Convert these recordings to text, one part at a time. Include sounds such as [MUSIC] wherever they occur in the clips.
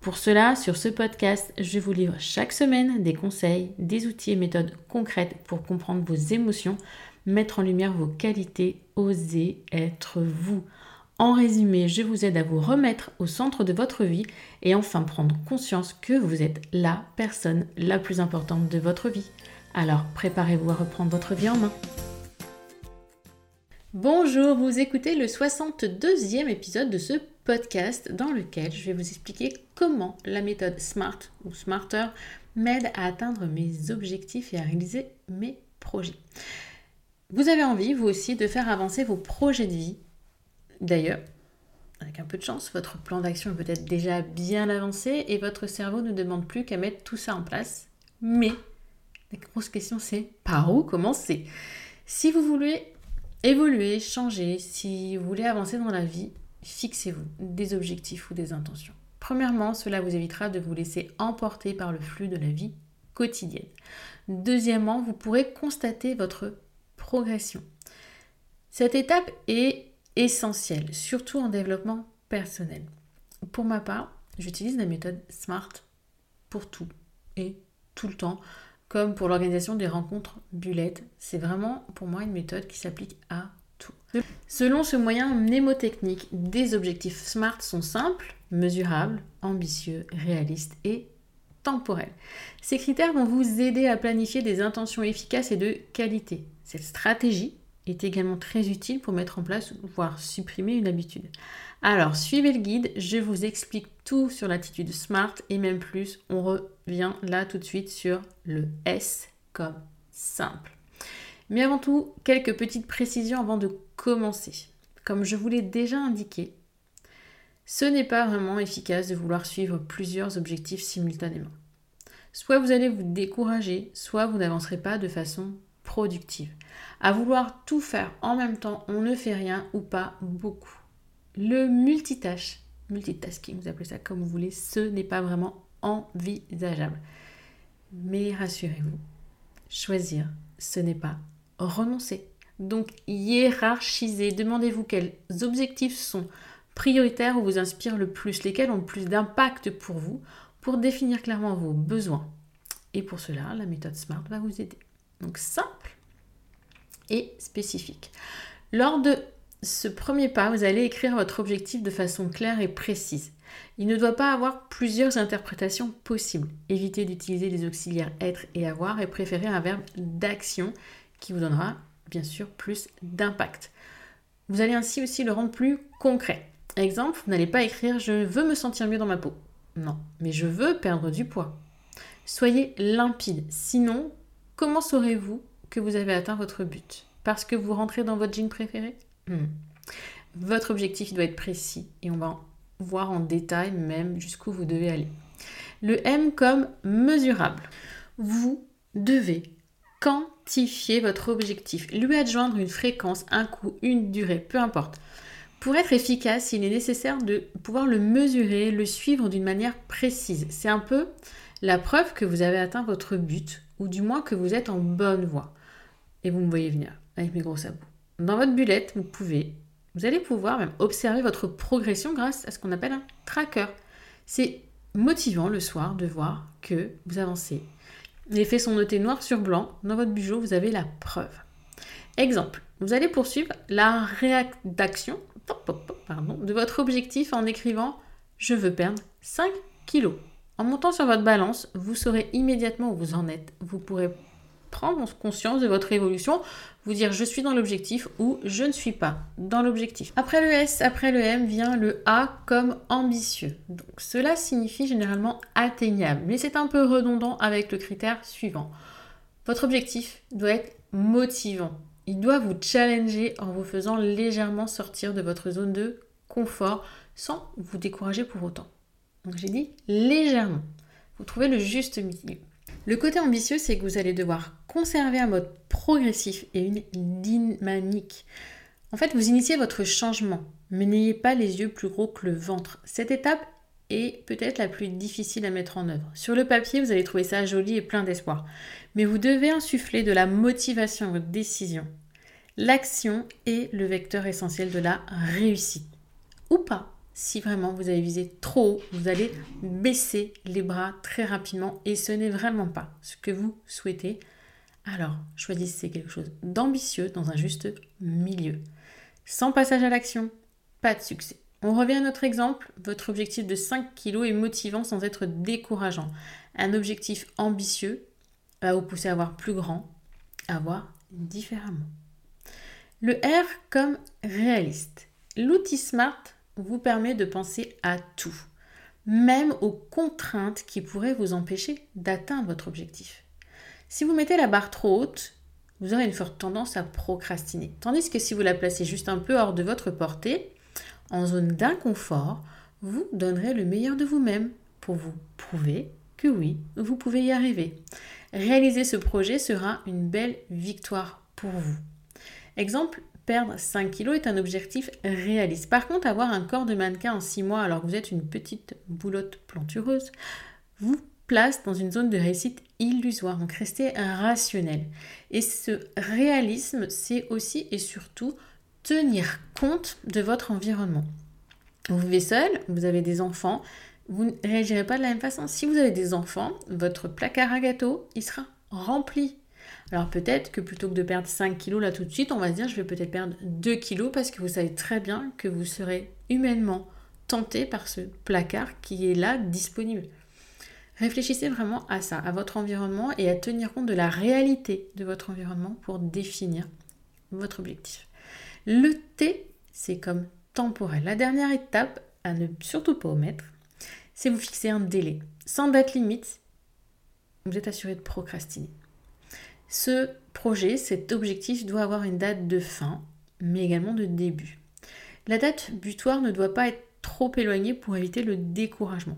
Pour cela, sur ce podcast, je vous livre chaque semaine des conseils, des outils et méthodes concrètes pour comprendre vos émotions, mettre en lumière vos qualités, oser être vous. En résumé, je vous aide à vous remettre au centre de votre vie et enfin prendre conscience que vous êtes la personne la plus importante de votre vie. Alors préparez-vous à reprendre votre vie en main. Bonjour, vous écoutez le 62e épisode de ce podcast dans lequel je vais vous expliquer comment la méthode SMART ou SMARTER m'aide à atteindre mes objectifs et à réaliser mes projets. Vous avez envie, vous aussi, de faire avancer vos projets de vie. D'ailleurs, avec un peu de chance, votre plan d'action est peut-être déjà bien avancé et votre cerveau ne demande plus qu'à mettre tout ça en place. Mais la grosse question c'est par où commencer? Si vous voulez évoluer, changer, si vous voulez avancer dans la vie, fixez-vous des objectifs ou des intentions. Premièrement, cela vous évitera de vous laisser emporter par le flux de la vie quotidienne. Deuxièmement, vous pourrez constater votre progression. Cette étape est essentielle, surtout en développement personnel. Pour ma part, j'utilise la méthode SMART pour tout et tout le temps, comme pour l'organisation des rencontres Bullet. C'est vraiment pour moi une méthode qui s'applique à Selon ce moyen mnémotechnique, des objectifs SMART sont simples, mesurables, ambitieux, réalistes et temporels. Ces critères vont vous aider à planifier des intentions efficaces et de qualité. Cette stratégie est également très utile pour mettre en place, voire supprimer une habitude. Alors, suivez le guide, je vous explique tout sur l'attitude SMART et même plus, on revient là tout de suite sur le S comme simple. Mais avant tout, quelques petites précisions avant de commencer. Comme je vous l'ai déjà indiqué, ce n'est pas vraiment efficace de vouloir suivre plusieurs objectifs simultanément. Soit vous allez vous décourager, soit vous n'avancerez pas de façon productive. À vouloir tout faire en même temps, on ne fait rien ou pas beaucoup. Le multitâche, multitasking, vous appelez ça comme vous voulez, ce n'est pas vraiment envisageable. Mais rassurez-vous, choisir, ce n'est pas renoncer. Donc hiérarchisez, demandez-vous quels objectifs sont prioritaires ou vous inspirent le plus, lesquels ont le plus d'impact pour vous, pour définir clairement vos besoins. Et pour cela, la méthode SMART va vous aider. Donc simple et spécifique. Lors de ce premier pas, vous allez écrire votre objectif de façon claire et précise. Il ne doit pas avoir plusieurs interprétations possibles. Évitez d'utiliser les auxiliaires être et avoir et préférez un verbe d'action qui vous donnera bien sûr plus d'impact. Vous allez ainsi aussi le rendre plus concret. Exemple, vous n'allez pas écrire je veux me sentir mieux dans ma peau. Non, mais je veux perdre du poids. Soyez limpide. Sinon, comment saurez-vous que vous avez atteint votre but? Parce que vous rentrez dans votre jean préféré? Hmm. Votre objectif doit être précis et on va voir en détail même jusqu'où vous devez aller. Le M comme mesurable. Vous devez quantifier votre objectif, lui adjoindre une fréquence, un coût, une durée, peu importe. Pour être efficace, il est nécessaire de pouvoir le mesurer, le suivre d'une manière précise. C'est un peu la preuve que vous avez atteint votre but, ou du moins que vous êtes en bonne voie. Et vous me voyez venir avec mes gros sabots. Dans votre bullette, vous pouvez, vous allez pouvoir même observer votre progression grâce à ce qu'on appelle un tracker. C'est motivant le soir de voir que vous avancez les faits sont notés noir sur blanc. Dans votre bijou, vous avez la preuve. Exemple, vous allez poursuivre la rédaction de votre objectif en écrivant Je veux perdre 5 kilos. En montant sur votre balance, vous saurez immédiatement où vous en êtes. Vous pourrez prendre conscience de votre évolution, vous dire je suis dans l'objectif ou je ne suis pas dans l'objectif. Après le S, après le M vient le A comme ambitieux. Donc cela signifie généralement atteignable, mais c'est un peu redondant avec le critère suivant. Votre objectif doit être motivant. Il doit vous challenger en vous faisant légèrement sortir de votre zone de confort sans vous décourager pour autant. Donc j'ai dit légèrement. Vous trouvez le juste milieu. Le côté ambitieux, c'est que vous allez devoir conserver un mode progressif et une dynamique. En fait, vous initiez votre changement, mais n'ayez pas les yeux plus gros que le ventre. Cette étape est peut-être la plus difficile à mettre en œuvre. Sur le papier, vous allez trouver ça joli et plein d'espoir, mais vous devez insuffler de la motivation à votre décision. L'action est le vecteur essentiel de la réussite. Ou pas, si vraiment vous avez visé trop haut, vous allez baisser les bras très rapidement et ce n'est vraiment pas ce que vous souhaitez. Alors, choisissez quelque chose d'ambitieux dans un juste milieu. Sans passage à l'action, pas de succès. On revient à notre exemple, votre objectif de 5 kg est motivant sans être décourageant. Un objectif ambitieux va vous pousser à voir plus grand, à voir différemment. Le R comme réaliste. L'outil SMART vous permet de penser à tout, même aux contraintes qui pourraient vous empêcher d'atteindre votre objectif. Si vous mettez la barre trop haute, vous aurez une forte tendance à procrastiner. Tandis que si vous la placez juste un peu hors de votre portée, en zone d'inconfort, vous donnerez le meilleur de vous-même pour vous prouver que oui, vous pouvez y arriver. Réaliser ce projet sera une belle victoire pour vous. Exemple, perdre 5 kilos est un objectif réaliste. Par contre, avoir un corps de mannequin en 6 mois alors que vous êtes une petite boulotte plantureuse vous place dans une zone de réussite illusoire. Donc restez rationnel. Et ce réalisme, c'est aussi et surtout tenir compte de votre environnement. Vous vivez seul, vous avez des enfants, vous ne réagirez pas de la même façon. Si vous avez des enfants, votre placard à gâteau, il sera rempli alors peut-être que plutôt que de perdre 5 kilos là tout de suite, on va se dire je vais peut-être perdre 2 kilos parce que vous savez très bien que vous serez humainement tenté par ce placard qui est là disponible. Réfléchissez vraiment à ça, à votre environnement et à tenir compte de la réalité de votre environnement pour définir votre objectif. Le T, c'est comme temporel. La dernière étape à ne surtout pas omettre, c'est vous fixer un délai. Sans date limite, vous êtes assuré de procrastiner. Ce projet, cet objectif doit avoir une date de fin, mais également de début. La date butoir ne doit pas être trop éloignée pour éviter le découragement.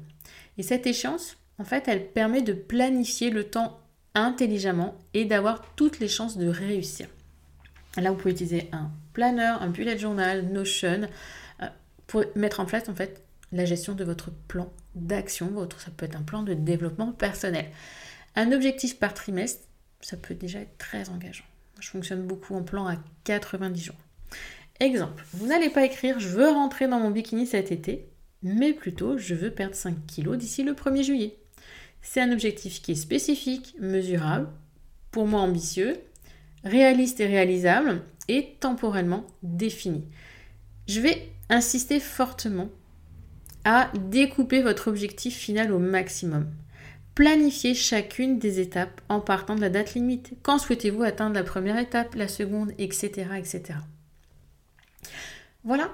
Et cette échéance, en fait, elle permet de planifier le temps intelligemment et d'avoir toutes les chances de réussir. Là, vous pouvez utiliser un planeur, un bullet journal, Notion, euh, pour mettre en place en fait la gestion de votre plan d'action. Votre, ça peut être un plan de développement personnel. Un objectif par trimestre, ça peut déjà être très engageant. Je fonctionne beaucoup en plan à 90 jours. Exemple, vous n'allez pas écrire je veux rentrer dans mon bikini cet été, mais plutôt je veux perdre 5 kilos d'ici le 1er juillet. C'est un objectif qui est spécifique, mesurable, pour moi ambitieux, réaliste et réalisable et temporellement défini. Je vais insister fortement à découper votre objectif final au maximum. Planifiez chacune des étapes en partant de la date limite. Quand souhaitez-vous atteindre la première étape, la seconde, etc. etc. Voilà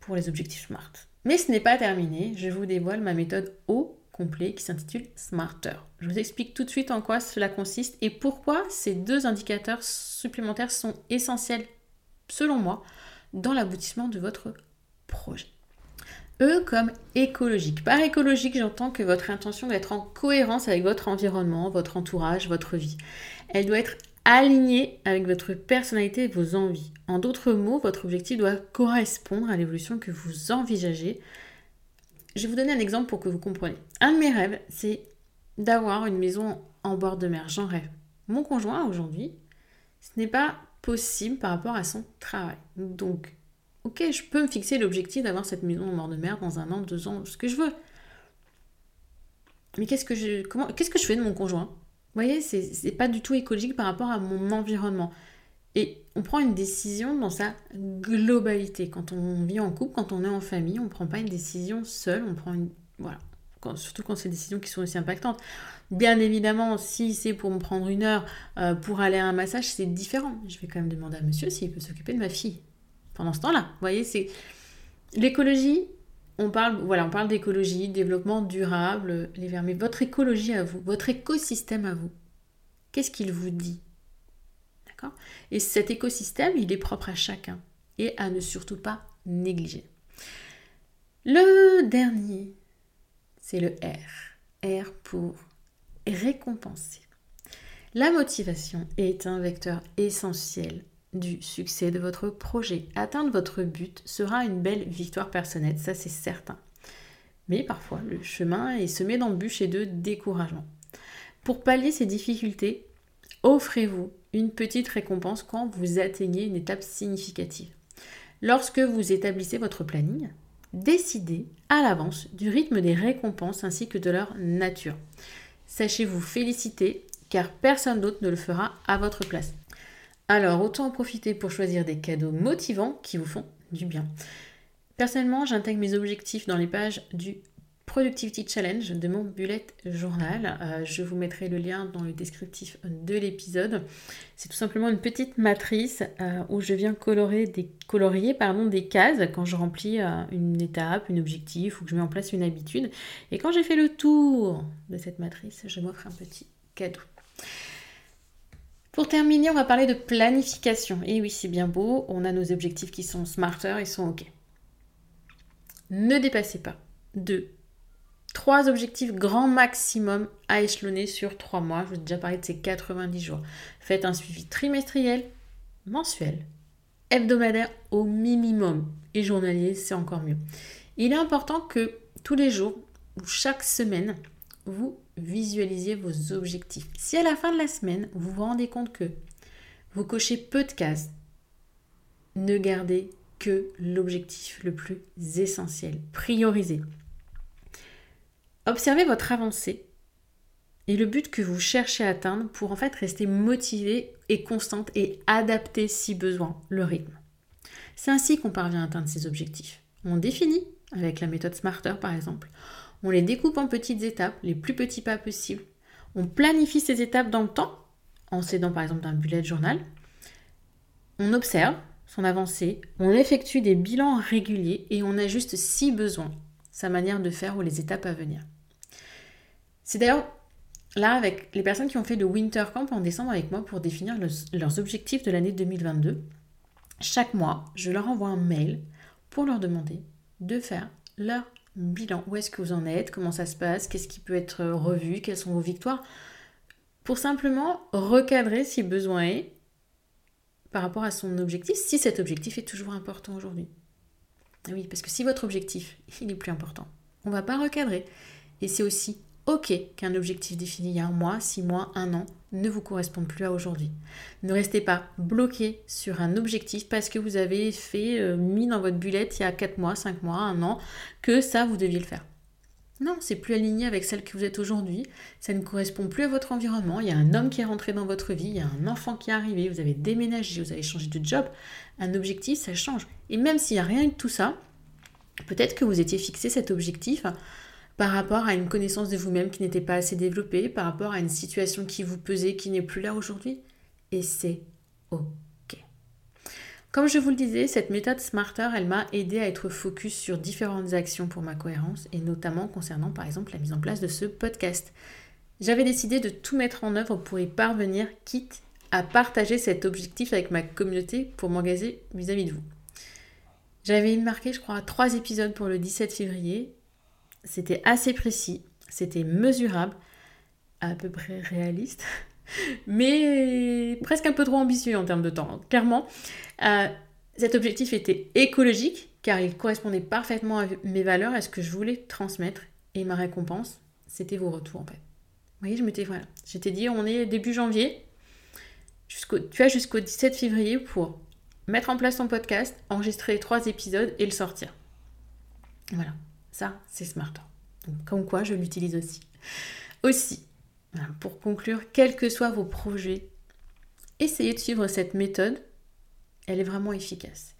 pour les objectifs SMART. Mais ce n'est pas terminé, je vous dévoile ma méthode au complet qui s'intitule Smarter. Je vous explique tout de suite en quoi cela consiste et pourquoi ces deux indicateurs supplémentaires sont essentiels, selon moi, dans l'aboutissement de votre projet. E comme écologique. Par écologique, j'entends que votre intention doit être en cohérence avec votre environnement, votre entourage, votre vie. Elle doit être alignée avec votre personnalité et vos envies. En d'autres mots, votre objectif doit correspondre à l'évolution que vous envisagez. Je vais vous donner un exemple pour que vous compreniez. Un de mes rêves, c'est d'avoir une maison en bord de mer. J'en rêve. Mon conjoint, aujourd'hui, ce n'est pas possible par rapport à son travail. Donc, ok, je peux me fixer l'objectif d'avoir cette maison en bord de mer dans un an, deux ans, ce que je veux. Mais qu'est-ce que je, comment, qu'est-ce que je fais de mon conjoint? Vous voyez, c'est, pas du tout écologique par rapport à mon environnement. Et on prend une décision dans sa globalité. Quand on vit en couple, quand on est en famille, on ne prend pas une décision seule, on prend une... Voilà. surtout quand c'est des décisions qui sont aussi impactantes. Bien évidemment, si c'est pour me prendre une heure euh, pour aller à un massage, c'est différent. Je vais quand même demander à monsieur s'il peut s'occuper de ma fille pendant ce temps-là. Vous voyez, c'est l'écologie. On parle, voilà, on parle d'écologie, développement durable, les vermes. votre écologie à vous, votre écosystème à vous, qu'est-ce qu'il vous dit? D'accord? Et cet écosystème, il est propre à chacun et à ne surtout pas négliger. Le dernier, c'est le R. R pour récompenser. La motivation est un vecteur essentiel du succès de votre projet. Atteindre votre but sera une belle victoire personnelle, ça c'est certain. Mais parfois, le chemin est semé d'embûches et de découragement. Pour pallier ces difficultés, offrez-vous une petite récompense quand vous atteignez une étape significative. Lorsque vous établissez votre planning, décidez à l'avance du rythme des récompenses ainsi que de leur nature. Sachez vous féliciter car personne d'autre ne le fera à votre place. Alors autant en profiter pour choisir des cadeaux motivants qui vous font du bien. Personnellement, j'intègre mes objectifs dans les pages du Productivity Challenge de mon bullet journal. Euh, je vous mettrai le lien dans le descriptif de l'épisode. C'est tout simplement une petite matrice euh, où je viens colorer des, colorier pardon, des cases quand je remplis euh, une étape, un objectif ou que je mets en place une habitude. Et quand j'ai fait le tour de cette matrice, je m'offre un petit cadeau. Pour terminer, on va parler de planification. Et oui, c'est bien beau, on a nos objectifs qui sont smarter, ils sont OK. Ne dépassez pas de Trois objectifs grand maximum à échelonner sur trois mois. Je vous ai déjà parlé de ces 90 jours. Faites un suivi trimestriel, mensuel, hebdomadaire au minimum. Et journalier, c'est encore mieux. Il est important que tous les jours ou chaque semaine, vous visualisiez vos objectifs. Si à la fin de la semaine, vous vous rendez compte que vous cochez peu de cases, ne gardez que l'objectif le plus essentiel. Priorisez. Observez votre avancée et le but que vous cherchez à atteindre pour en fait rester motivé et constante et adapter si besoin le rythme. C'est ainsi qu'on parvient à atteindre ses objectifs. On définit avec la méthode Smarter par exemple. On les découpe en petites étapes, les plus petits pas possibles. On planifie ces étapes dans le temps en s'aidant par exemple d'un bullet journal. On observe son avancée, on effectue des bilans réguliers et on ajuste si besoin sa manière de faire ou les étapes à venir. C'est d'ailleurs là avec les personnes qui ont fait le Winter Camp en décembre avec moi pour définir leurs objectifs de l'année 2022. Chaque mois, je leur envoie un mail pour leur demander de faire leur bilan. Où est-ce que vous en êtes? Comment ça se passe? Qu'est-ce qui peut être revu? Quelles sont vos victoires? Pour simplement recadrer si besoin est par rapport à son objectif, si cet objectif est toujours important aujourd'hui. Oui, parce que si votre objectif, il est plus important, on ne va pas recadrer. Et c'est aussi OK qu'un objectif défini il y a un mois, six mois, un an ne vous corresponde plus à aujourd'hui. Ne restez pas bloqué sur un objectif parce que vous avez fait euh, mis dans votre bullette il y a quatre mois, cinq mois, un an que ça vous deviez le faire. Non, c'est plus aligné avec celle que vous êtes aujourd'hui. Ça ne correspond plus à votre environnement. Il y a un homme qui est rentré dans votre vie, il y a un enfant qui est arrivé, vous avez déménagé, vous avez changé de job. Un objectif, ça change. Et même s'il n'y a rien de tout ça, peut-être que vous étiez fixé cet objectif par rapport à une connaissance de vous-même qui n'était pas assez développée, par rapport à une situation qui vous pesait, qui n'est plus là aujourd'hui. Et c'est OK. Comme je vous le disais, cette méthode Smarter, elle m'a aidé à être focus sur différentes actions pour ma cohérence, et notamment concernant par exemple la mise en place de ce podcast. J'avais décidé de tout mettre en œuvre pour y parvenir, quitte à partager cet objectif avec ma communauté pour m'engager vis-à-vis de vous. J'avais marqué, je crois, trois épisodes pour le 17 février c'était assez précis, c'était mesurable, à peu près réaliste, [LAUGHS] mais presque un peu trop ambitieux en termes de temps, clairement. Euh, cet objectif était écologique, car il correspondait parfaitement à mes valeurs, à ce que je voulais transmettre, et ma récompense, c'était vos retours en fait. Vous voyez, je m'étais voilà, j'étais dit, on est début janvier, tu as jusqu'au 17 février pour mettre en place ton podcast, enregistrer trois épisodes et le sortir. Voilà. Ça, c'est smart. comme quoi, je l'utilise aussi. Aussi, pour conclure, quels que soient vos projets, essayez de suivre cette méthode. Elle est vraiment efficace.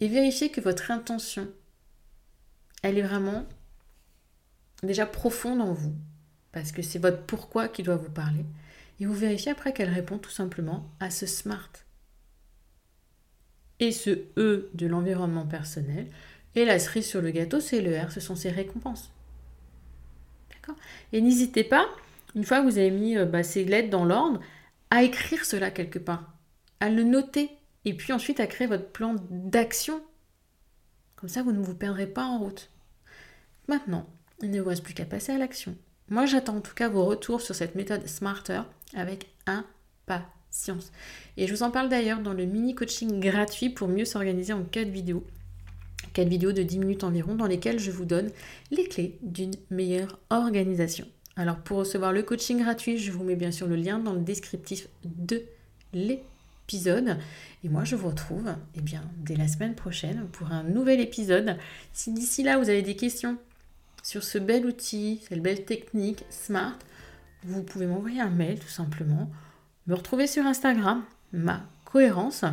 Et vérifiez que votre intention, elle est vraiment déjà profonde en vous, parce que c'est votre pourquoi qui doit vous parler, et vous vérifiez après qu'elle répond tout simplement à ce SMART. Et ce E de l'environnement personnel, et la cerise sur le gâteau, c'est le R, ce sont ses récompenses. D'accord? Et n'hésitez pas, une fois que vous avez mis euh, bah, ces lettres dans l'ordre, à écrire cela quelque part, à le noter, et puis ensuite à créer votre plan d'action. Comme ça, vous ne vous perdrez pas en route. Maintenant, il ne vous reste plus qu'à passer à l'action. Moi, j'attends en tout cas vos retours sur cette méthode Smarter avec impatience. Et je vous en parle d'ailleurs dans le mini coaching gratuit pour mieux s'organiser en 4 vidéos. 4 vidéos de 10 minutes environ dans lesquelles je vous donne les clés d'une meilleure organisation. Alors pour recevoir le coaching gratuit, je vous mets bien sûr le lien dans le descriptif de l'épisode. Et moi je vous retrouve eh bien, dès la semaine prochaine pour un nouvel épisode. Si d'ici là vous avez des questions sur ce bel outil, cette belle technique Smart, vous pouvez m'envoyer un mail tout simplement, me retrouver sur Instagram, ma cohérence,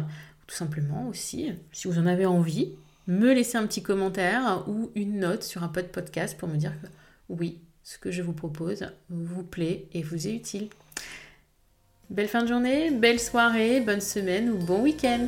tout simplement aussi, si vous en avez envie, me laisser un petit commentaire ou une note sur un pod podcast pour me dire que oui, ce que je vous propose vous plaît et vous est utile. Belle fin de journée, belle soirée, bonne semaine ou bon week-end